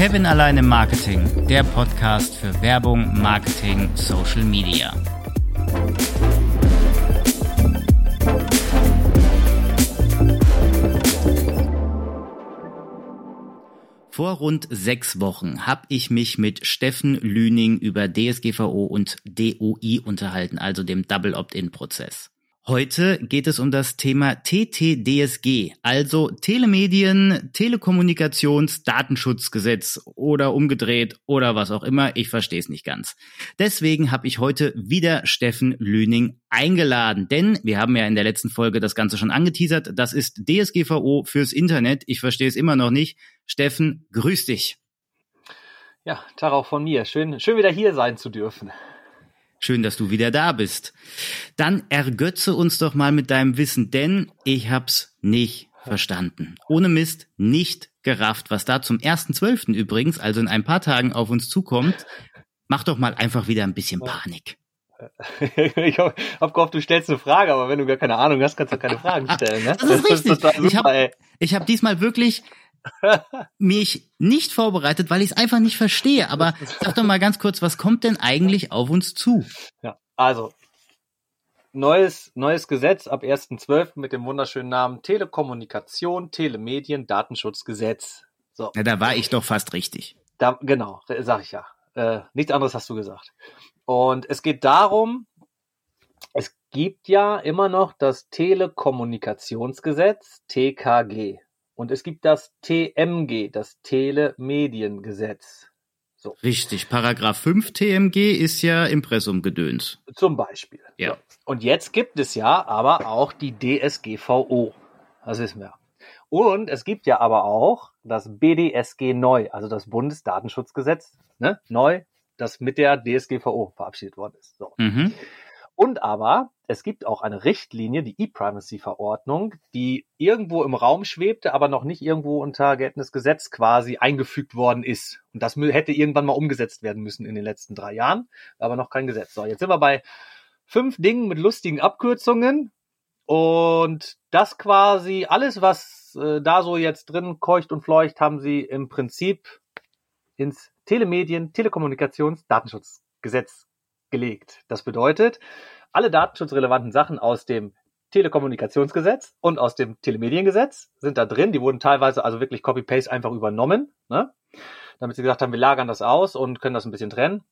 Kevin allein im Marketing, der Podcast für Werbung, Marketing, Social Media. Vor rund sechs Wochen habe ich mich mit Steffen Lüning über DSGVO und DOI unterhalten, also dem Double Opt-in-Prozess. Heute geht es um das Thema TTDSG, also Telemedien, Telekommunikations-Datenschutzgesetz oder umgedreht oder was auch immer. Ich verstehe es nicht ganz. Deswegen habe ich heute wieder Steffen Lüning eingeladen, denn wir haben ja in der letzten Folge das Ganze schon angeteasert. Das ist DSGVO fürs Internet. Ich verstehe es immer noch nicht. Steffen, grüß dich. Ja, Tag auch von mir. Schön, schön wieder hier sein zu dürfen. Schön, dass du wieder da bist. Dann ergötze uns doch mal mit deinem Wissen, denn ich hab's nicht verstanden. Ohne Mist nicht gerafft, was da zum 1.12. übrigens, also in ein paar Tagen auf uns zukommt. Mach doch mal einfach wieder ein bisschen Panik. ich habe hab gehofft, du stellst eine Frage, aber wenn du gar keine Ahnung hast, kannst du keine Fragen stellen. Ne? Das ist richtig. Das ist ich habe hab diesmal wirklich mich nicht vorbereitet, weil ich es einfach nicht verstehe. Aber sag doch mal ganz kurz, was kommt denn eigentlich auf uns zu? Ja, also neues, neues Gesetz ab 1.12. mit dem wunderschönen Namen Telekommunikation, Telemedien, Datenschutzgesetz. So. Ja, da war ich doch fast richtig. Da, genau, sag ich ja. Äh, nichts anderes hast du gesagt. Und es geht darum, es gibt ja immer noch das Telekommunikationsgesetz, TKG. Und es gibt das TMG, das Telemediengesetz. So. Richtig, Paragraph 5 TMG ist ja Impressumgedöns. Zum Beispiel. Ja. So. Und jetzt gibt es ja aber auch die DSGVO. Das wissen wir. Und es gibt ja aber auch das BDSG neu, also das Bundesdatenschutzgesetz, ne? neu, das mit der DSGVO verabschiedet worden ist. So. Mhm. Und aber es gibt auch eine Richtlinie, die E-Privacy-Verordnung, die irgendwo im Raum schwebte, aber noch nicht irgendwo unter geltendes Gesetz quasi eingefügt worden ist. Und das hätte irgendwann mal umgesetzt werden müssen in den letzten drei Jahren, aber noch kein Gesetz. So, jetzt sind wir bei fünf Dingen mit lustigen Abkürzungen. Und das quasi, alles, was äh, da so jetzt drin keucht und fleucht, haben sie im Prinzip ins Telemedien, Telekommunikations, Datenschutzgesetz gelegt. Das bedeutet, alle datenschutzrelevanten Sachen aus dem Telekommunikationsgesetz und aus dem Telemediengesetz sind da drin. Die wurden teilweise also wirklich Copy-Paste einfach übernommen, ne? damit sie gesagt haben, wir lagern das aus und können das ein bisschen trennen.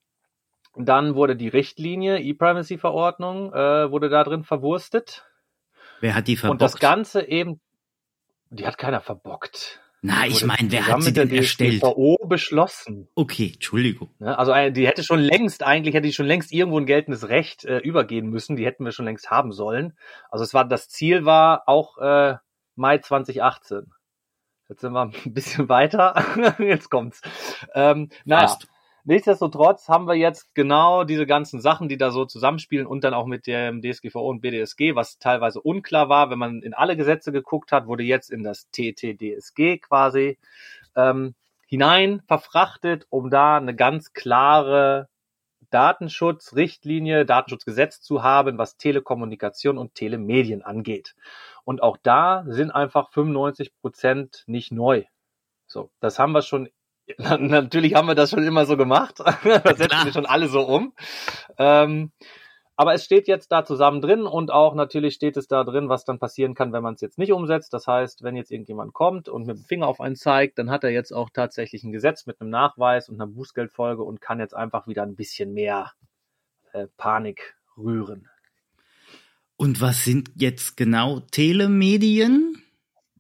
Dann wurde die Richtlinie, E-Privacy-Verordnung, äh, wurde da drin verwurstet. Wer hat die verbockt? Und das Ganze eben, die hat keiner verbockt. Na, ich meine, wer hat sie denn erstellt? DSGVO beschlossen. Okay, Entschuldigung. Also äh, die hätte schon längst, eigentlich hätte die schon längst irgendwo ein geltendes Recht äh, übergehen müssen. Die hätten wir schon längst haben sollen. Also es war, das Ziel war auch äh, Mai 2018. Jetzt sind wir ein bisschen weiter. Jetzt kommt's. Ähm, naja, Fast. Nichtsdestotrotz haben wir jetzt genau diese ganzen Sachen, die da so zusammenspielen und dann auch mit dem DSGVO und BDSG, was teilweise unklar war, wenn man in alle Gesetze geguckt hat, wurde jetzt in das TTDSG quasi ähm, hinein verfrachtet, um da eine ganz klare Datenschutzrichtlinie, Datenschutzgesetz zu haben, was Telekommunikation und Telemedien angeht. Und auch da sind einfach 95 Prozent nicht neu. So, das haben wir schon Natürlich haben wir das schon immer so gemacht. das setzen wir schon alle so um. Ähm, aber es steht jetzt da zusammen drin und auch natürlich steht es da drin, was dann passieren kann, wenn man es jetzt nicht umsetzt. Das heißt, wenn jetzt irgendjemand kommt und mit dem Finger auf einen zeigt, dann hat er jetzt auch tatsächlich ein Gesetz mit einem Nachweis und einer Bußgeldfolge und kann jetzt einfach wieder ein bisschen mehr äh, Panik rühren. Und was sind jetzt genau Telemedien?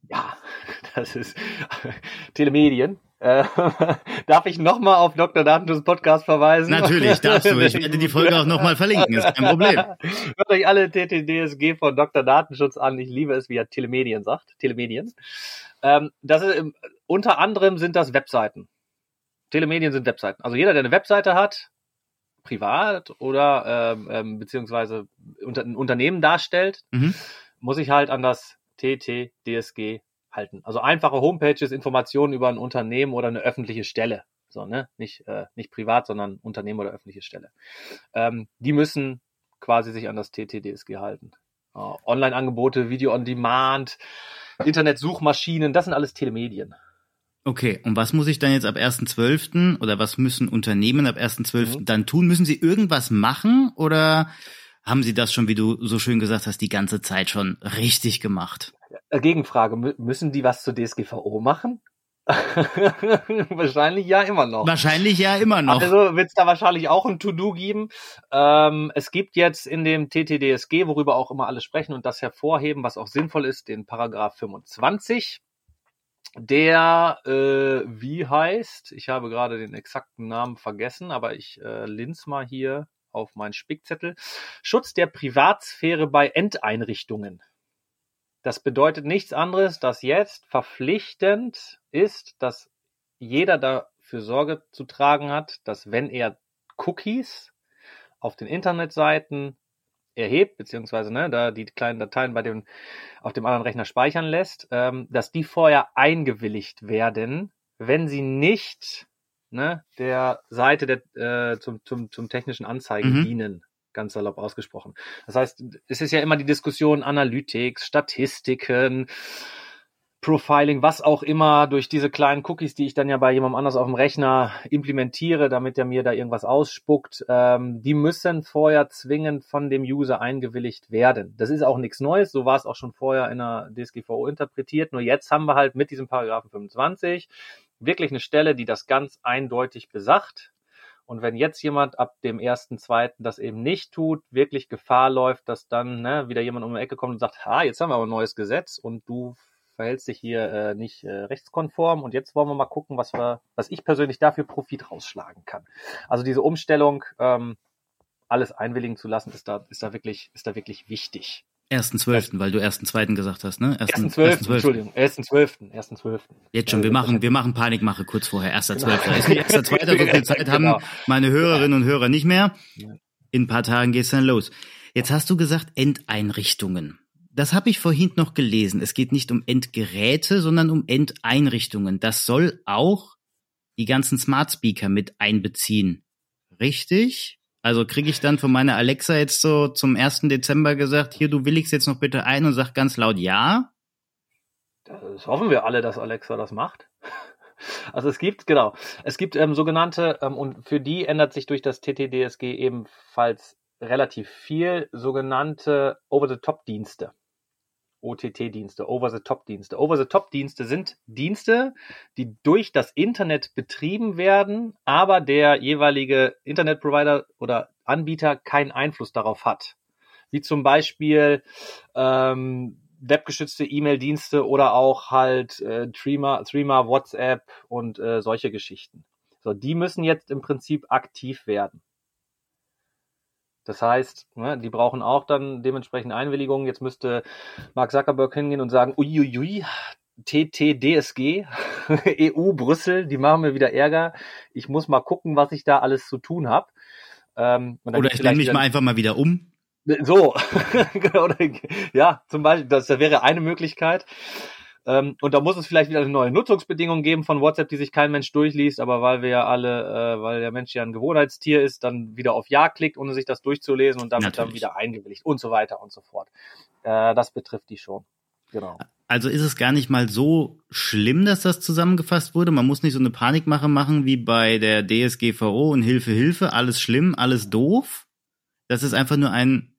Ja, das ist Telemedien. Äh, darf ich nochmal auf Dr. Datenschutz Podcast verweisen? Natürlich, darfst du. Ich werde die Folge auch nochmal verlinken, ist kein Problem. Hört euch alle TTDSG von Dr. Datenschutz an. Ich liebe es, wie er Telemedien sagt. Telemedien. Ähm, das ist, unter anderem sind das Webseiten. Telemedien sind Webseiten. Also jeder, der eine Webseite hat, privat oder ähm, ähm, beziehungsweise unter, ein Unternehmen darstellt, mhm. muss sich halt an das TTDSG halten. Also einfache Homepages, Informationen über ein Unternehmen oder eine öffentliche Stelle. So, ne? Nicht, äh, nicht privat, sondern Unternehmen oder öffentliche Stelle. Ähm, die müssen quasi sich an das TTDSG halten. Uh, Online-Angebote, Video on Demand, Internetsuchmaschinen, das sind alles Telemedien. Okay, und was muss ich dann jetzt ab 1.12. oder was müssen Unternehmen ab 1.12. Mhm. dann tun? Müssen sie irgendwas machen oder haben sie das schon, wie du so schön gesagt hast, die ganze Zeit schon richtig gemacht? Äh, Gegenfrage, müssen die was zur DSGVO machen? wahrscheinlich ja immer noch. Wahrscheinlich ja immer noch. Also wird es da wahrscheinlich auch ein To-Do geben. Ähm, es gibt jetzt in dem TTDSG, worüber auch immer alle sprechen und das hervorheben, was auch sinnvoll ist, den Paragraph 25 der äh, wie heißt, ich habe gerade den exakten Namen vergessen, aber ich äh, linz mal hier auf meinen Spickzettel. Schutz der Privatsphäre bei Endeinrichtungen. Das bedeutet nichts anderes, dass jetzt verpflichtend ist, dass jeder dafür Sorge zu tragen hat, dass wenn er Cookies auf den Internetseiten erhebt, beziehungsweise ne, da die kleinen Dateien bei dem, auf dem anderen Rechner speichern lässt, ähm, dass die vorher eingewilligt werden, wenn sie nicht ne, der Seite der, äh, zum, zum, zum technischen Anzeigen mhm. dienen, ganz salopp ausgesprochen. Das heißt, es ist ja immer die Diskussion Analytics, Statistiken, Profiling, was auch immer, durch diese kleinen Cookies, die ich dann ja bei jemandem anders auf dem Rechner implementiere, damit er mir da irgendwas ausspuckt, ähm, die müssen vorher zwingend von dem User eingewilligt werden. Das ist auch nichts Neues, so war es auch schon vorher in der DSGVO interpretiert, nur jetzt haben wir halt mit diesem Paragraphen 25 wirklich eine Stelle, die das ganz eindeutig besagt. Und wenn jetzt jemand ab dem ersten, zweiten das eben nicht tut, wirklich Gefahr läuft, dass dann ne, wieder jemand um die Ecke kommt und sagt, ha, jetzt haben wir aber ein neues Gesetz und du verhältst dich hier äh, nicht äh, rechtskonform und jetzt wollen wir mal gucken, was wir, was ich persönlich dafür Profit rausschlagen kann. Also diese Umstellung, ähm, alles einwilligen zu lassen, ist da, ist da wirklich, ist da wirklich wichtig. Ersten zwölften, weil du ersten zweiten gesagt hast, ne? Ersten zwölften, Entschuldigung, ersten zwölften, ersten zwölften. Jetzt schon, wir machen, wir machen Panikmache kurz vorher, erster genau. erster zweiter, so viel Zeit haben genau. meine Hörerinnen und Hörer nicht mehr. In ein paar Tagen geht's dann los. Jetzt hast du gesagt Endeinrichtungen. Das habe ich vorhin noch gelesen. Es geht nicht um Endgeräte, sondern um Endeinrichtungen. Das soll auch die ganzen Smart Speaker mit einbeziehen. Richtig? Also kriege ich dann von meiner Alexa jetzt so zum 1. Dezember gesagt, hier, du willigst jetzt noch bitte ein und sag ganz laut ja? Das hoffen wir alle, dass Alexa das macht. Also es gibt, genau, es gibt ähm, sogenannte, ähm, und für die ändert sich durch das TTDSG ebenfalls relativ viel, sogenannte Over-the-Top-Dienste. OTT-Dienste, Over-the-Top-Dienste. Over-the-Top-Dienste sind Dienste, die durch das Internet betrieben werden, aber der jeweilige Internetprovider oder Anbieter keinen Einfluss darauf hat. Wie zum Beispiel ähm, webgeschützte E-Mail-Dienste oder auch halt äh, Threema, Threema, WhatsApp und äh, solche Geschichten. So, die müssen jetzt im Prinzip aktiv werden. Das heißt, ne, die brauchen auch dann dementsprechend Einwilligungen. Jetzt müsste Mark Zuckerberg hingehen und sagen, uiuiui, TTDSG, EU, Brüssel, die machen mir wieder Ärger. Ich muss mal gucken, was ich da alles zu tun habe. Ähm, Oder ich nehme mich mal einfach mal wieder um. So, ja, zum Beispiel, das, das wäre eine Möglichkeit. Ähm, und da muss es vielleicht wieder eine neue Nutzungsbedingung geben von WhatsApp, die sich kein Mensch durchliest, aber weil wir ja alle, äh, weil der Mensch ja ein Gewohnheitstier ist, dann wieder auf Ja klickt, ohne sich das durchzulesen und damit Natürlich. dann wieder eingewilligt und so weiter und so fort. Äh, das betrifft die schon. Genau. Also ist es gar nicht mal so schlimm, dass das zusammengefasst wurde. Man muss nicht so eine Panikmache machen wie bei der DSGVO und Hilfe, Hilfe, alles schlimm, alles doof. Das ist einfach nur ein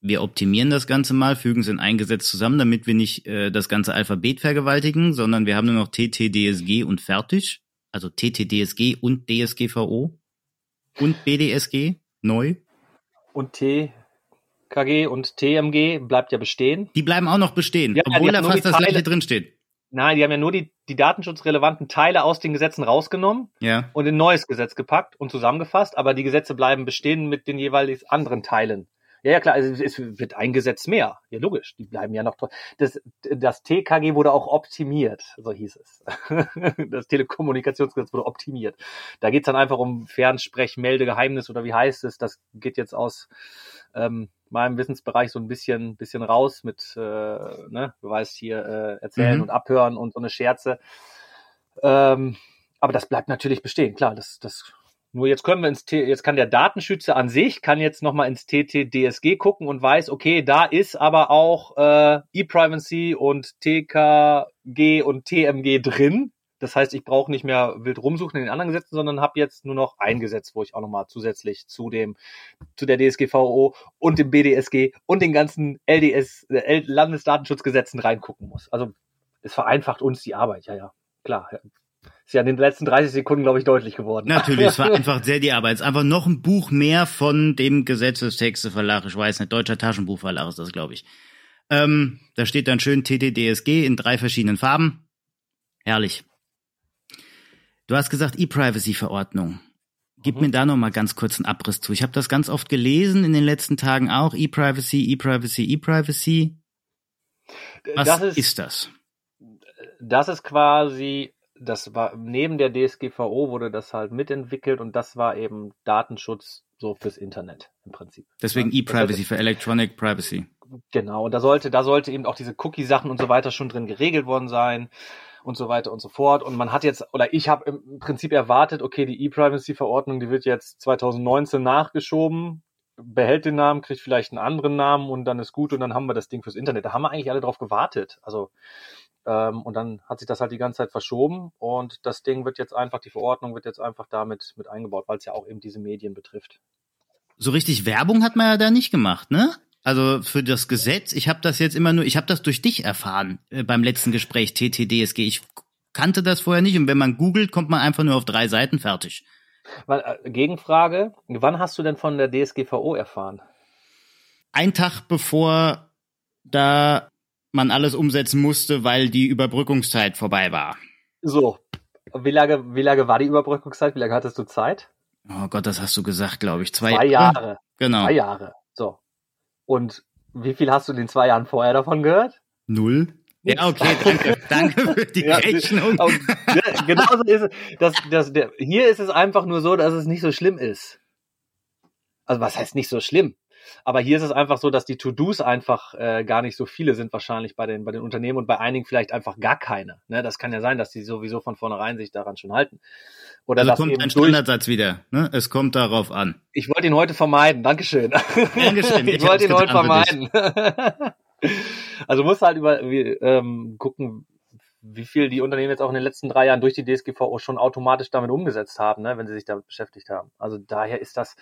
wir optimieren das Ganze mal, fügen es in ein Gesetz zusammen, damit wir nicht äh, das ganze Alphabet vergewaltigen, sondern wir haben nur noch TTDSG und fertig. Also TTDSG und DSGVO und BDSG neu. Und TKG und TMG bleibt ja bestehen. Die bleiben auch noch bestehen, ja, obwohl da fast das gleiche drinsteht. Nein, die haben ja nur die, die datenschutzrelevanten Teile aus den Gesetzen rausgenommen ja. und in ein neues Gesetz gepackt und zusammengefasst, aber die Gesetze bleiben bestehen mit den jeweils anderen Teilen. Ja, ja, klar, also es wird eingesetzt mehr. Ja, logisch, die bleiben ja noch. Das, das TKG wurde auch optimiert, so hieß es. Das Telekommunikationsgesetz wurde optimiert. Da geht's dann einfach um Fernsprech, Meldegeheimnis oder wie heißt es? Das geht jetzt aus ähm, meinem Wissensbereich so ein bisschen, bisschen raus mit, äh, ne, du weißt hier, äh, erzählen mhm. und abhören und so eine Scherze. Ähm, aber das bleibt natürlich bestehen, klar, das, das nur jetzt können wir ins T jetzt kann der Datenschützer an sich kann jetzt nochmal ins TTDSG gucken und weiß, okay, da ist aber auch äh, E-Privacy und TKG und TMG drin. Das heißt, ich brauche nicht mehr wild rumsuchen in den anderen Gesetzen, sondern habe jetzt nur noch ein Gesetz, wo ich auch nochmal zusätzlich zu dem, zu der DSGVO und dem BDSG und den ganzen LDS, äh, Landesdatenschutzgesetzen reingucken muss. Also es vereinfacht uns die Arbeit, ja, ja, klar. Ist ja in den letzten 30 Sekunden, glaube ich, deutlich geworden. Natürlich, es vereinfacht sehr die Arbeit. Es ist einfach noch ein Buch mehr von dem Gesetzestexteverlag, ich weiß nicht, Deutscher Taschenbuchverlag ist das, glaube ich. Ähm, da steht dann schön TTDSG in drei verschiedenen Farben. Herrlich. Du hast gesagt E-Privacy-Verordnung. Gib mhm. mir da noch mal ganz kurz einen Abriss zu. Ich habe das ganz oft gelesen in den letzten Tagen auch. E-Privacy, E-Privacy, E-Privacy. Was das ist, ist das? Das ist quasi, das war neben der DSGVO wurde das halt mitentwickelt und das war eben Datenschutz so fürs Internet im Prinzip. Deswegen E-Privacy für Electronic Privacy. Genau, und da sollte, da sollte eben auch diese Cookie-Sachen und so weiter schon drin geregelt worden sein und so weiter und so fort. Und man hat jetzt, oder ich habe im Prinzip erwartet, okay, die E-Privacy-Verordnung, die wird jetzt 2019 nachgeschoben, behält den Namen, kriegt vielleicht einen anderen Namen und dann ist gut und dann haben wir das Ding fürs Internet. Da haben wir eigentlich alle drauf gewartet. Also ähm, und dann hat sich das halt die ganze Zeit verschoben und das Ding wird jetzt einfach, die Verordnung wird jetzt einfach damit mit eingebaut, weil es ja auch eben diese Medien betrifft. So richtig Werbung hat man ja da nicht gemacht, ne? Also für das Gesetz, ich habe das jetzt immer nur, ich habe das durch dich erfahren äh, beim letzten Gespräch TTDSG. Ich kannte das vorher nicht und wenn man googelt, kommt man einfach nur auf drei Seiten fertig. Weil, äh, Gegenfrage, wann hast du denn von der DSGVO erfahren? Ein Tag bevor da man alles umsetzen musste, weil die Überbrückungszeit vorbei war. So. Wie lange, wie lange war die Überbrückungszeit? Wie lange hattest du Zeit? Oh Gott, das hast du gesagt, glaube ich. Zwei, zwei Jahre. Genau. Zwei Jahre. So. Und wie viel hast du in den zwei Jahren vorher davon gehört? Null. Ja, okay, danke. danke für die ja, Rechnung. Genauso ist es. Das, das, der, hier ist es einfach nur so, dass es nicht so schlimm ist. Also was heißt nicht so schlimm? Aber hier ist es einfach so, dass die To-Dos einfach äh, gar nicht so viele sind wahrscheinlich bei den, bei den Unternehmen und bei einigen vielleicht einfach gar keine. Ne? Das kann ja sein, dass die sowieso von vornherein sich daran schon halten. Oder also kommt ein Standardsatz wieder. Ne? Es kommt darauf an. Ich wollte ihn heute vermeiden. Dankeschön. Dankeschön. Ich, ich wollte ihn heute vermeiden. also muss halt über wie, ähm, gucken, wie viel die Unternehmen jetzt auch in den letzten drei Jahren durch die DSGVO schon automatisch damit umgesetzt haben, ne, wenn sie sich damit beschäftigt haben. Also daher ist das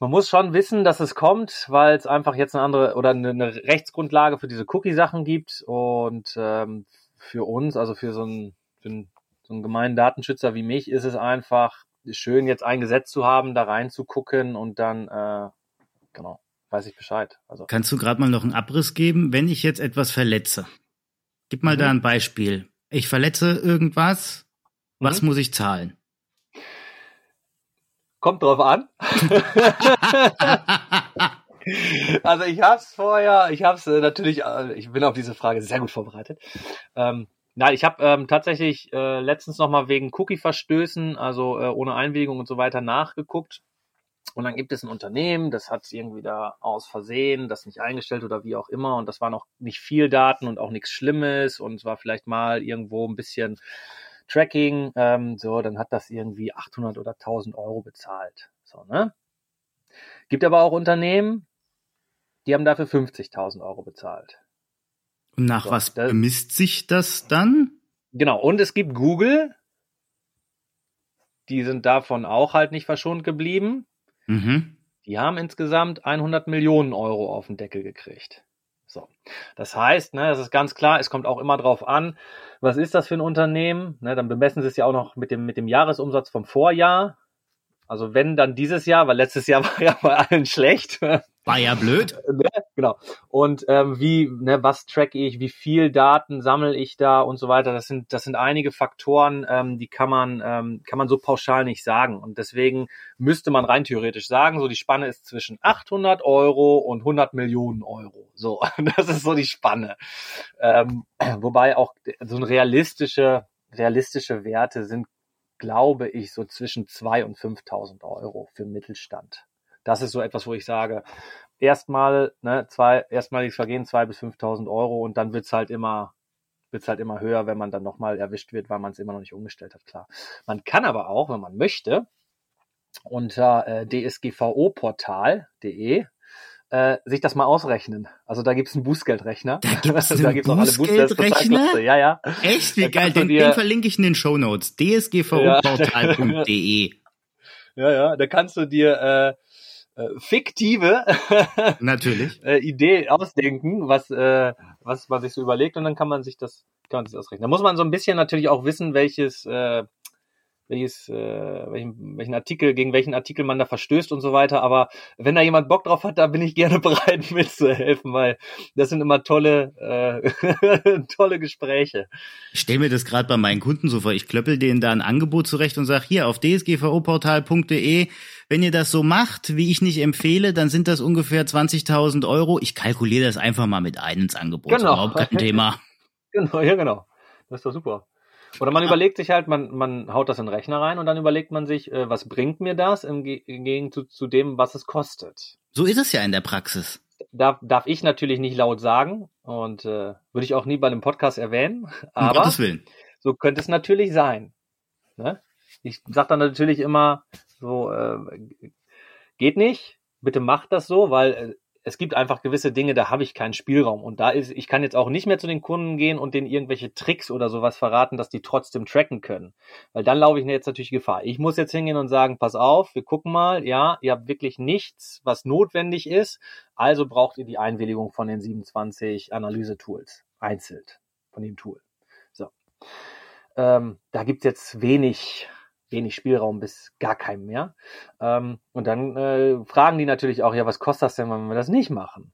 man muss schon wissen, dass es kommt, weil es einfach jetzt eine andere oder eine, eine Rechtsgrundlage für diese Cookie-Sachen gibt und ähm, für uns, also für so einen, für einen, so einen gemeinen Datenschützer wie mich, ist es einfach schön, jetzt ein Gesetz zu haben, da reinzugucken und dann, äh, genau, weiß ich Bescheid. Also Kannst du gerade mal noch einen Abriss geben, wenn ich jetzt etwas verletze? Gib mal mhm. da ein Beispiel. Ich verletze irgendwas, was mhm. muss ich zahlen? Kommt drauf an. also ich habe es vorher, ich habe es äh, natürlich, äh, ich bin auf diese Frage sehr gut vorbereitet. Ähm, Nein, ich habe ähm, tatsächlich äh, letztens nochmal wegen Cookie-Verstößen, also äh, ohne Einwilligung und so weiter, nachgeguckt. Und dann gibt es ein Unternehmen, das hat irgendwie da aus Versehen das nicht eingestellt oder wie auch immer. Und das war noch nicht viel Daten und auch nichts Schlimmes. Und es war vielleicht mal irgendwo ein bisschen Tracking, ähm, so, dann hat das irgendwie 800 oder 1000 Euro bezahlt. So, ne? Gibt aber auch Unternehmen, die haben dafür 50.000 Euro bezahlt. Und nach so, was das, bemisst sich das dann? Genau, und es gibt Google, die sind davon auch halt nicht verschont geblieben. Mhm. Die haben insgesamt 100 Millionen Euro auf den Deckel gekriegt. So. Das heißt, ne, es ist ganz klar, es kommt auch immer drauf an, was ist das für ein Unternehmen? Ne, dann bemessen sie es ja auch noch mit dem, mit dem Jahresumsatz vom Vorjahr. Also wenn dann dieses Jahr, weil letztes Jahr war ja bei allen schlecht. War ja blöd. Ne? Genau. Und ähm, wie, ne, was track ich, wie viel Daten sammle ich da und so weiter. Das sind, das sind einige Faktoren, ähm, die kann man, ähm, kann man so pauschal nicht sagen. Und deswegen müsste man rein theoretisch sagen, so die Spanne ist zwischen 800 Euro und 100 Millionen Euro. So, das ist so die Spanne. Ähm, wobei auch so ein realistische, realistische Werte sind glaube ich, so zwischen 2.000 und 5.000 Euro für Mittelstand. Das ist so etwas, wo ich sage, erstmal, ne, zwei, erstmalig vergehen 2.000 bis 5.000 Euro und dann wird's halt immer, wird's halt immer höher, wenn man dann nochmal erwischt wird, weil man es immer noch nicht umgestellt hat, klar. Man kann aber auch, wenn man möchte, unter äh, dsgvoportal.de äh, sich das mal ausrechnen. Also da gibt's einen Bußgeldrechner. Da gibt's einen da gibt's auch alle Bußgeldrechner? Bußgeld- Ja, ja. Echt? Wie geil. Den, dir- den verlinke ich in den Shownotes. dsgvuportal.de. Ja, ja. Da kannst du dir äh, äh, fiktive Natürlich. äh, Idee ausdenken, was, äh, was man sich so überlegt und dann kann man sich das, kann man sich das ausrechnen. Da muss man so ein bisschen natürlich auch wissen, welches, äh, welches, äh, welchen, welchen Artikel, gegen welchen Artikel man da verstößt und so weiter. Aber wenn da jemand Bock drauf hat, da bin ich gerne bereit mitzuhelfen, weil das sind immer tolle, äh, tolle Gespräche. Ich stelle mir das gerade bei meinen Kunden so vor. Ich klöppel denen da ein Angebot zurecht und sage, hier auf dsgvoportal.de, wenn ihr das so macht, wie ich nicht empfehle, dann sind das ungefähr 20.000 Euro. Ich kalkuliere das einfach mal mit ein ins Angebot. Genau. Überhaupt kein Thema. Genau, ja, genau. Das ist doch super. Oder man überlegt sich halt, man, man haut das in den Rechner rein und dann überlegt man sich, äh, was bringt mir das im, Ge im Gegenzug zu dem, was es kostet. So ist es ja in der Praxis. Darf, darf ich natürlich nicht laut sagen und äh, würde ich auch nie bei einem Podcast erwähnen, Um aber Willen. so könnte es natürlich sein. Ne? Ich sage dann natürlich immer so, äh, geht nicht, bitte macht das so, weil äh, es gibt einfach gewisse Dinge, da habe ich keinen Spielraum. Und da ist, ich kann jetzt auch nicht mehr zu den Kunden gehen und denen irgendwelche Tricks oder sowas verraten, dass die trotzdem tracken können. Weil dann laufe ich jetzt natürlich Gefahr. Ich muss jetzt hingehen und sagen, pass auf, wir gucken mal, ja, ihr habt wirklich nichts, was notwendig ist, also braucht ihr die Einwilligung von den 27 Analyse-Tools, einzeln von dem Tool. So. Ähm, da gibt's jetzt wenig wenig Spielraum bis gar keinem mehr. Ähm, und dann äh, fragen die natürlich auch, ja, was kostet das denn, wenn wir das nicht machen?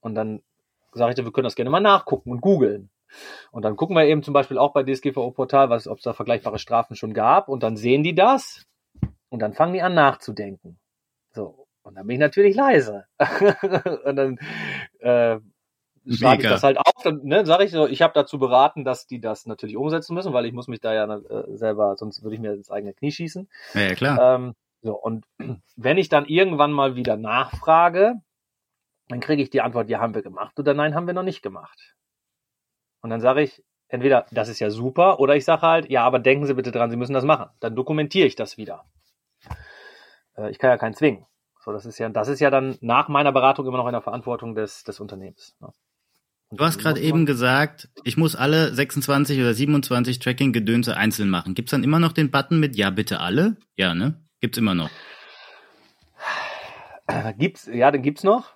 Und dann sage ich, wir können das gerne mal nachgucken und googeln. Und dann gucken wir eben zum Beispiel auch bei DSGVO-Portal, ob es da vergleichbare Strafen schon gab. Und dann sehen die das und dann fangen die an nachzudenken. So. Und dann bin ich natürlich leise. und dann äh, schreibe ich das halt auf, dann ne, sage ich so, ich habe dazu beraten, dass die das natürlich umsetzen müssen, weil ich muss mich da ja äh, selber, sonst würde ich mir ins eigene Knie schießen. Ja, ja klar. Ähm, so, und wenn ich dann irgendwann mal wieder nachfrage, dann kriege ich die Antwort, ja, haben wir gemacht oder nein, haben wir noch nicht gemacht. Und dann sage ich, entweder, das ist ja super, oder ich sage halt, ja, aber denken Sie bitte dran, Sie müssen das machen. Dann dokumentiere ich das wieder. Äh, ich kann ja keinen zwingen. So, das ist ja, das ist ja dann nach meiner Beratung immer noch in der Verantwortung des, des Unternehmens. ne? Du hast gerade eben gesagt, ich muss alle 26 oder 27 Tracking-Gedönse einzeln machen. Gibt's dann immer noch den Button mit Ja, bitte alle? Ja, ne? Gibt's immer noch. Äh, Gibt's, ja, den gibt's noch.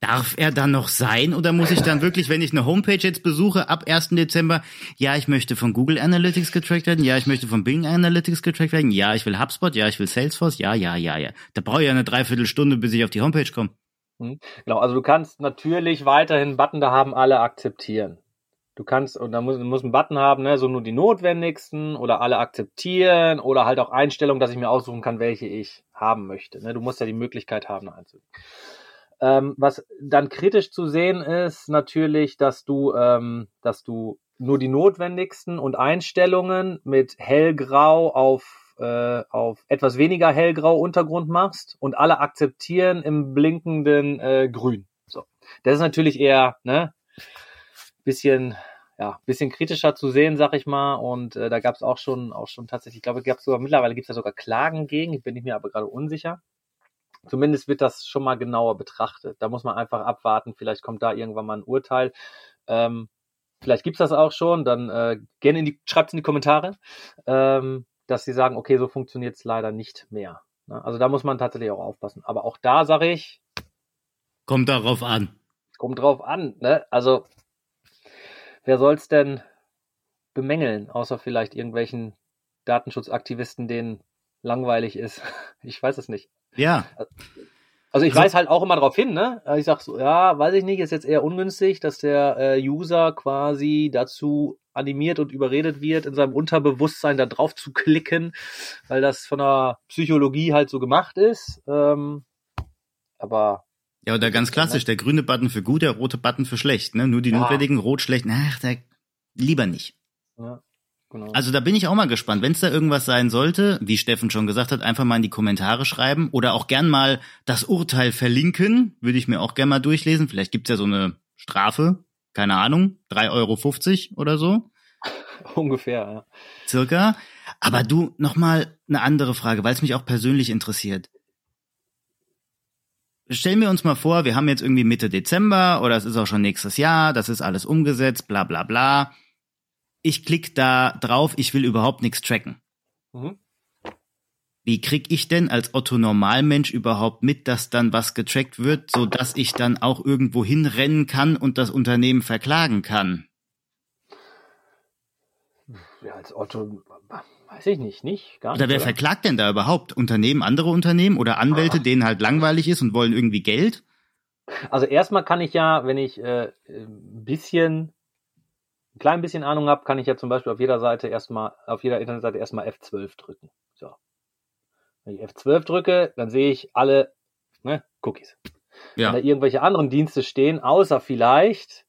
Darf er dann noch sein oder muss ich dann wirklich, wenn ich eine Homepage jetzt besuche, ab 1. Dezember, ja, ich möchte von Google Analytics getrackt werden, ja, ich möchte von Bing Analytics getrackt werden, ja, ich will HubSpot, ja, ich will Salesforce, ja, ja, ja, ja. Da brauche ich ja eine Dreiviertelstunde, bis ich auf die Homepage komme. Genau, also du kannst natürlich weiterhin Button da haben, alle akzeptieren. Du kannst, und da muss, muss ein Button haben, ne, so nur die notwendigsten oder alle akzeptieren oder halt auch Einstellungen, dass ich mir aussuchen kann, welche ich haben möchte. Ne? Du musst ja die Möglichkeit haben, einzeln. Ähm, was dann kritisch zu sehen ist, natürlich, dass du, ähm, dass du nur die notwendigsten und Einstellungen mit hellgrau auf, äh, auf etwas weniger hellgrau Untergrund machst und alle akzeptieren im blinkenden äh, Grün. So. Das ist natürlich eher, ne, bisschen, ja, bisschen kritischer zu sehen, sag ich mal. Und äh, da gab es auch schon, auch schon tatsächlich, ich glaube, gab sogar mittlerweile gibt es da sogar Klagen gegen. Ich bin ich mir aber gerade unsicher. Zumindest wird das schon mal genauer betrachtet. Da muss man einfach abwarten. Vielleicht kommt da irgendwann mal ein Urteil. Ähm, vielleicht gibt's das auch schon. Dann äh, gerne in die, schreibt's in die Kommentare, ähm, dass sie sagen, okay, so funktioniert's leider nicht mehr. Ne? Also da muss man tatsächlich auch aufpassen. Aber auch da sage ich, Kommt darauf an. kommt drauf an. Ne? Also wer soll's denn bemängeln, außer vielleicht irgendwelchen Datenschutzaktivisten, denen langweilig ist. Ich weiß es nicht. Ja, Also ich Also- weise halt auch immer darauf hin, ne? Ich sag so, ja, weiß ich nicht, ist jetzt eher ungünstig, dass der äh, User quasi dazu animiert und überredet wird, in seinem Unterbewusstsein da drauf zu klicken, weil das von der Psychologie halt so gemacht ist. Ähm, aber ja, oder ganz klassisch, der grüne Button für gut, der rote Button für schlecht, ne? Nur die Ja. notwendigen, rot schlecht, ach, da, lieber nicht. ja, genau. Also da bin ich auch mal gespannt. Wenn es da irgendwas sein sollte, wie Steffen schon gesagt hat, einfach mal in die Kommentare schreiben oder auch gern mal das Urteil verlinken, würde ich mir auch gern mal durchlesen. Vielleicht gibt's ja so eine Strafe, keine Ahnung, 3,50 Euro oder so, ungefähr, ja. circa. Aber du, noch mal eine andere Frage, weil es mich auch persönlich interessiert. stellen wir uns mal vor, wir haben jetzt irgendwie Mitte Dezember oder es ist auch schon nächstes Jahr, das ist alles umgesetzt, bla bla bla. Ich klicke da drauf, ich will überhaupt nichts tracken. Mhm. Wie krieg ich denn als Otto Normalmensch überhaupt mit, dass dann was getrackt wird, so dass ich dann auch irgendwo hinrennen kann und das Unternehmen verklagen kann? Ja, als Otto weiß ich nicht, nicht, gar nicht. Oder wer oder? verklagt denn da überhaupt? Unternehmen, andere Unternehmen oder Anwälte, ah. denen halt langweilig ist und wollen irgendwie Geld? Also erstmal kann ich ja, wenn ich äh, ein bisschen, klein bisschen Ahnung habe, kann ich ja zum Beispiel auf jeder Seite erstmal, auf jeder Internetseite erstmal F12 drücken. So. Wenn ich F12 drücke, dann sehe ich alle ne, Cookies. Ja. Wenn da irgendwelche anderen Dienste stehen, außer vielleicht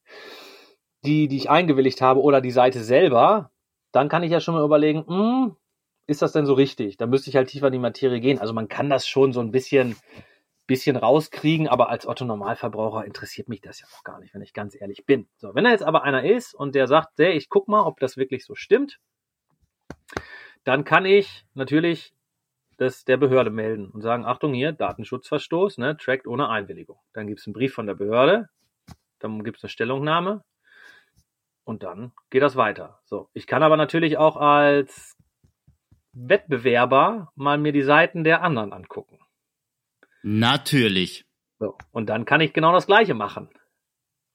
die, die ich eingewilligt habe oder die Seite selber, dann kann ich ja schon mal überlegen, mh, hm, ist das denn so richtig? Da müsste ich halt tiefer in die Materie gehen. Also man kann das schon so ein bisschen, bisschen rauskriegen, aber als Otto Normalverbraucher interessiert mich das ja auch gar nicht, wenn ich ganz ehrlich bin. So, wenn da jetzt aber einer ist und der sagt, hey, ich guck mal, ob das wirklich so stimmt, dann kann ich natürlich das der Behörde melden und sagen, Achtung hier, Datenschutzverstoß, ne, trackt ohne Einwilligung. Dann gibt es einen Brief von der Behörde, dann gibt es eine Stellungnahme und dann geht das weiter. So, ich kann aber natürlich auch als Wettbewerber mal mir die Seiten der anderen angucken. Natürlich. So, und dann kann ich genau das gleiche machen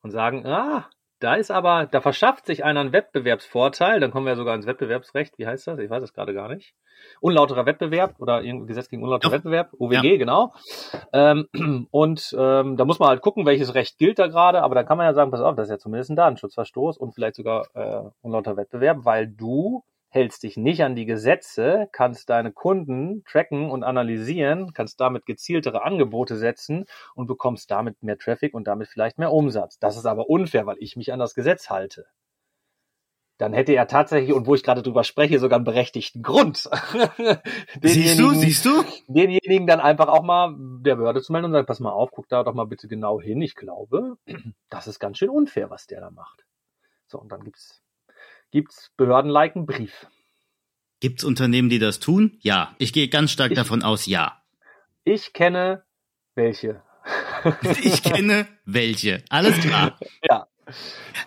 und sagen, ah, da ist aber, da verschafft sich einer einen Wettbewerbsvorteil, dann kommen wir sogar ins Wettbewerbsrecht, wie heißt das? Ich weiß es gerade gar nicht. Unlauterer Wettbewerb oder irgendein Gesetz gegen unlauterer Doch. Wettbewerb, OWG, ja. genau. Ähm, und ähm, da muss man halt gucken, welches Recht gilt da gerade, aber da kann man ja sagen, pass auf, das ist ja zumindest ein Datenschutzverstoß und vielleicht sogar äh, unlauter Wettbewerb, weil du hältst dich nicht an die Gesetze, kannst deine Kunden tracken und analysieren, kannst damit gezieltere Angebote setzen und bekommst damit mehr Traffic und damit vielleicht mehr Umsatz. Das ist aber unfair, weil ich mich an das Gesetz halte. Dann hätte er tatsächlich, und wo ich gerade drüber spreche, sogar einen berechtigten Grund. siehst du, siehst du? Denjenigen dann einfach auch mal der Behörde zu melden und sagen, pass mal auf, guck da doch mal bitte genau hin. Ich glaube, das ist ganz schön unfair, was der da macht. So, und dann gibt's gibt's Behörden-like einen Brief. Gibt's Unternehmen, die das tun? Ja. Ich gehe ganz stark ich, davon aus, ja. Ich kenne welche. ich kenne welche. Alles klar. Ja.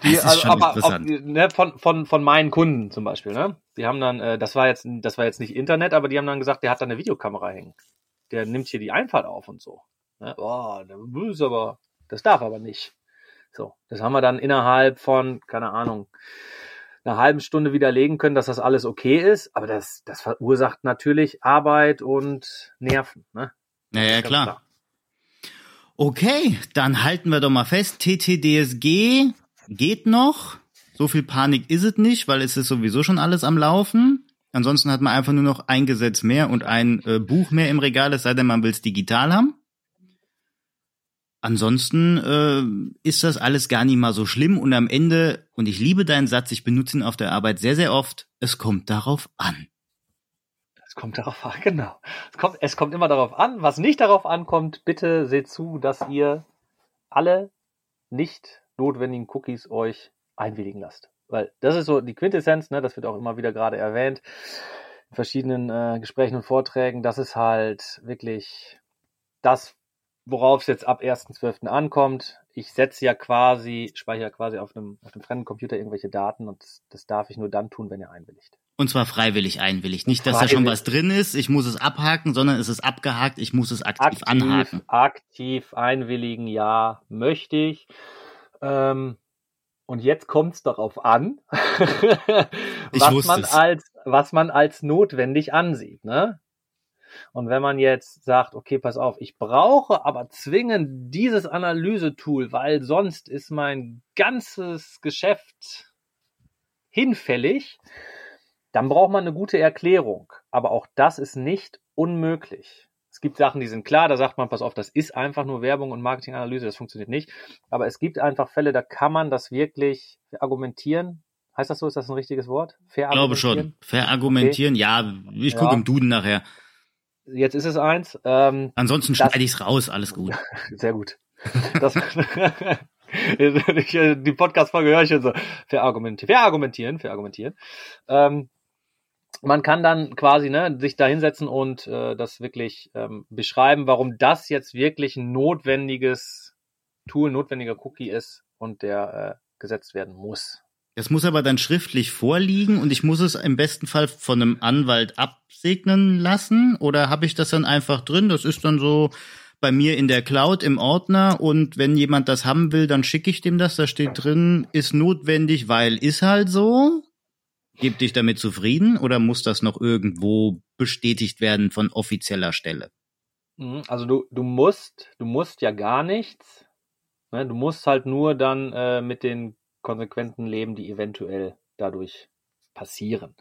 Die, das ist also, schon aber interessant. Auf, ne, von, von, von meinen Kunden zum Beispiel, ne? Die haben dann, äh, das war jetzt, das war jetzt nicht Internet, aber die haben dann gesagt, der hat da eine Videokamera hängen. Der nimmt hier die Einfahrt auf und so. Ne? Boah, der ist aber, das darf aber nicht. So, das haben wir dann innerhalb von, keine Ahnung, einer halben Stunde widerlegen können, dass das alles okay ist, aber das, das verursacht natürlich Arbeit und Nerven. Ne? Naja, klar. klar. Okay, dann halten wir doch mal fest, TTDSG geht noch. So viel Panik ist es nicht, weil es ist sowieso schon alles am Laufen. Ansonsten hat man einfach nur noch ein Gesetz mehr und ein äh, Buch mehr im Regal, es sei denn, man will es digital haben. Ansonsten äh, ist das alles gar nicht mal so schlimm und am Ende, und ich liebe deinen Satz, ich benutze ihn auf der Arbeit sehr, sehr oft, es kommt darauf an. Es kommt darauf an, genau. Es kommt, es kommt immer darauf an. Was nicht darauf ankommt, bitte seht zu, dass ihr alle nicht notwendigen Cookies euch einwilligen lasst. Weil das ist so die Quintessenz, ne, das wird auch immer wieder gerade erwähnt in verschiedenen äh, Gesprächen und Vorträgen. Das ist halt wirklich das, worauf es jetzt ab 1.12. ankommt. Ich setze ja quasi, speichere quasi auf einem, auf einem fremden Computer irgendwelche Daten und das, das darf ich nur dann tun, wenn er einwilligt. Und zwar freiwillig einwilligt. Nicht, dass freiwillig. da schon was drin ist, ich muss es abhaken, sondern es ist abgehakt, ich muss es aktiv, aktiv anhaken. Aktiv einwilligen, ja, möchte ich. Ähm, und jetzt kommt es darauf an, was man als was man als notwendig ansieht. Ne? Und wenn man jetzt sagt, okay, pass auf, ich brauche aber zwingend dieses Analysetool, weil sonst ist mein ganzes Geschäft hinfällig, dann braucht man eine gute Erklärung. Aber auch das ist nicht unmöglich. Es gibt Sachen, die sind klar, da sagt man, pass auf, das ist einfach nur Werbung und Marketinganalyse, das funktioniert nicht. Aber es gibt einfach Fälle, da kann man das wirklich argumentieren. Heißt das so? Ist das ein richtiges Wort? Ich glaube schon. Verargumentieren, okay. ja. Ich gucke ja. im Duden nachher. Jetzt ist es eins. Ähm, Ansonsten schneide ich es raus, alles gut. Sehr gut. Das, die Podcast-Folge höre ich schon so. Verargumentieren, verargumentieren, verargumentieren. Ähm, man kann dann quasi ne, sich da hinsetzen und äh, das wirklich ähm, beschreiben, warum das jetzt wirklich ein notwendiges Tool, notwendiger Cookie ist und der äh, gesetzt werden muss. Es muss aber dann schriftlich vorliegen und ich muss es im besten Fall von einem Anwalt absegnen lassen oder habe ich das dann einfach drin? Das ist dann so bei mir in der Cloud im Ordner und wenn jemand das haben will, dann schicke ich dem das. Da steht drin, ist notwendig, weil ist halt so. Gib dich damit zufrieden oder muss das noch irgendwo bestätigt werden von offizieller Stelle? Mhm, also du, du musst, du musst ja gar nichts. Ne? Du musst halt nur dann äh, mit den Konsequenzen leben, die eventuell dadurch passieren.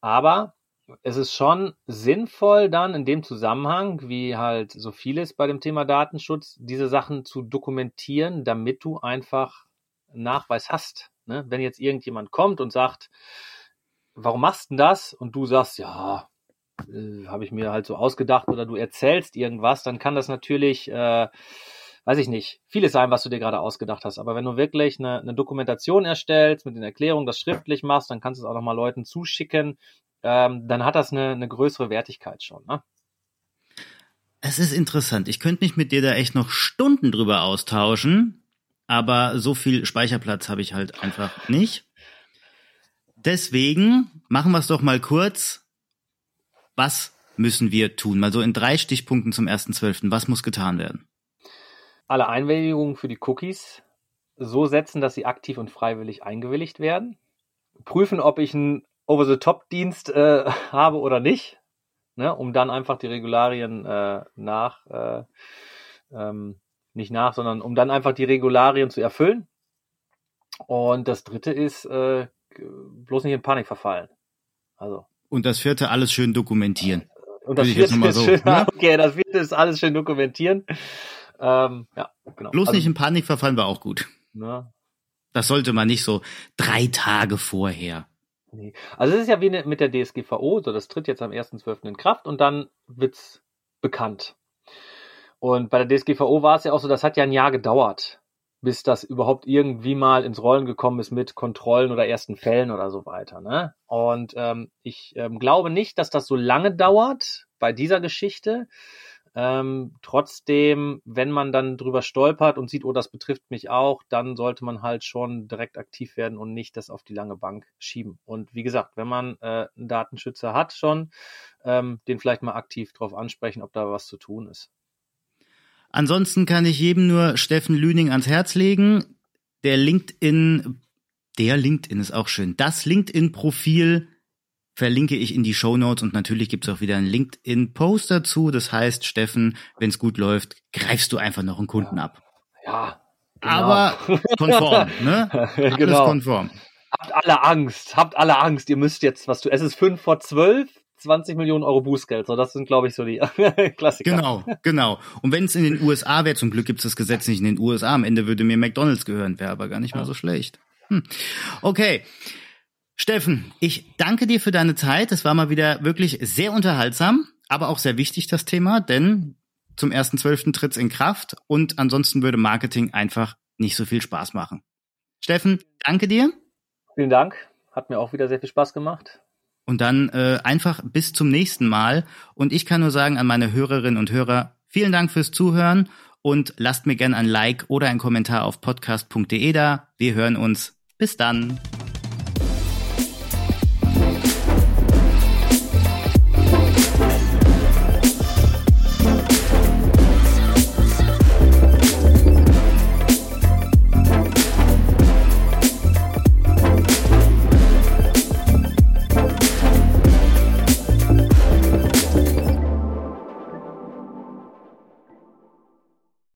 Aber es ist schon sinnvoll dann in dem Zusammenhang, wie halt so vieles bei dem Thema Datenschutz, diese Sachen zu dokumentieren, damit du einfach Nachweis hast. Ne? Wenn jetzt irgendjemand kommt und sagt, warum machst du das? Und du sagst, ja, äh, habe ich mir halt so ausgedacht oder du erzählst irgendwas, dann kann das natürlich äh, weiß ich nicht, vieles sein, was du dir gerade ausgedacht hast. Aber wenn du wirklich eine, eine Dokumentation erstellst, mit den Erklärungen das schriftlich machst, dann kannst du es auch nochmal Leuten zuschicken. Ähm, dann hat das eine, eine größere Wertigkeit schon. Ne? Es ist interessant. Ich könnte mich mit dir da echt noch Stunden drüber austauschen, aber so viel Speicherplatz habe ich halt einfach nicht. Deswegen machen wir es doch mal kurz. Was müssen wir tun? Mal so in drei Stichpunkten zum 1.12. Was muss getan werden? Alle Einwilligungen für die Cookies so setzen, dass sie aktiv und freiwillig eingewilligt werden. Prüfen, ob ich einen Over-the-Top-Dienst äh, habe oder nicht, ne, um dann einfach die Regularien äh, nach, äh, ähm, nicht nach, sondern um dann einfach die Regularien zu erfüllen. Und das dritte ist, äh, bloß nicht in Panik verfallen. Also. Und das vierte alles schön dokumentieren. Und das vierte ist so, schön, ne? okay, das vierte ist alles schön dokumentieren. Ähm, ja, genau. Bloß also, nicht in Panik verfallen war auch gut. Ne? Das sollte man nicht so drei Tage vorher. Nee. Also es ist ja wie ne, mit der DSGVO, so das tritt jetzt am 1.12. in Kraft und dann wird's bekannt. Und bei der DSGVO war es ja auch so, das hat ja ein Jahr gedauert, bis das überhaupt irgendwie mal ins Rollen gekommen ist mit Kontrollen oder ersten Fällen oder so weiter. Ne? Und ähm, ich ähm, glaube nicht, dass das so lange dauert bei dieser Geschichte. Ähm, trotzdem, wenn man dann drüber stolpert und sieht, oh, das betrifft mich auch, dann sollte man halt schon direkt aktiv werden und nicht das auf die lange Bank schieben. Und wie gesagt, wenn man äh, einen Datenschützer hat schon, ähm, den vielleicht mal aktiv drauf ansprechen, ob da was zu tun ist. Ansonsten kann ich jedem nur Steffen Lüning ans Herz legen. Der LinkedIn, der LinkedIn ist auch schön. Das LinkedIn-Profil verlinke ich in die Show Notes und natürlich gibt's auch wieder einen LinkedIn-Post dazu. Das heißt, Steffen, wenn es gut läuft, greifst du einfach noch einen Kunden ab. Ja. Genau. Aber konform, ne? Alles genau. konform. Habt alle Angst, habt alle Angst. Ihr müsst jetzt was tun. Es ist fünf vor zwölf. 20 Millionen Euro Bußgeld. So, das sind, glaube ich, so die Klassiker. Genau, genau. Und wenn es in den USA wäre, zum Glück gibt's das Gesetz nicht in den USA. Am Ende würde mir McDonalds gehören, wäre aber gar nicht ja. mal so schlecht. Hm. Okay. Steffen, ich danke dir für deine Zeit. Es war mal wieder wirklich sehr unterhaltsam, aber auch sehr wichtig, das Thema, denn zum 1.12. tritt's in Kraft und ansonsten würde Marketing einfach nicht so viel Spaß machen. Steffen, danke dir. Vielen Dank. Hat mir auch wieder sehr viel Spaß gemacht. Und dann äh, einfach bis zum nächsten Mal. Und ich kann nur sagen an meine Hörerinnen und Hörer, vielen Dank fürs Zuhören und lasst mir gerne ein Like oder ein Kommentar auf podcast.de da. Wir hören uns. Bis dann.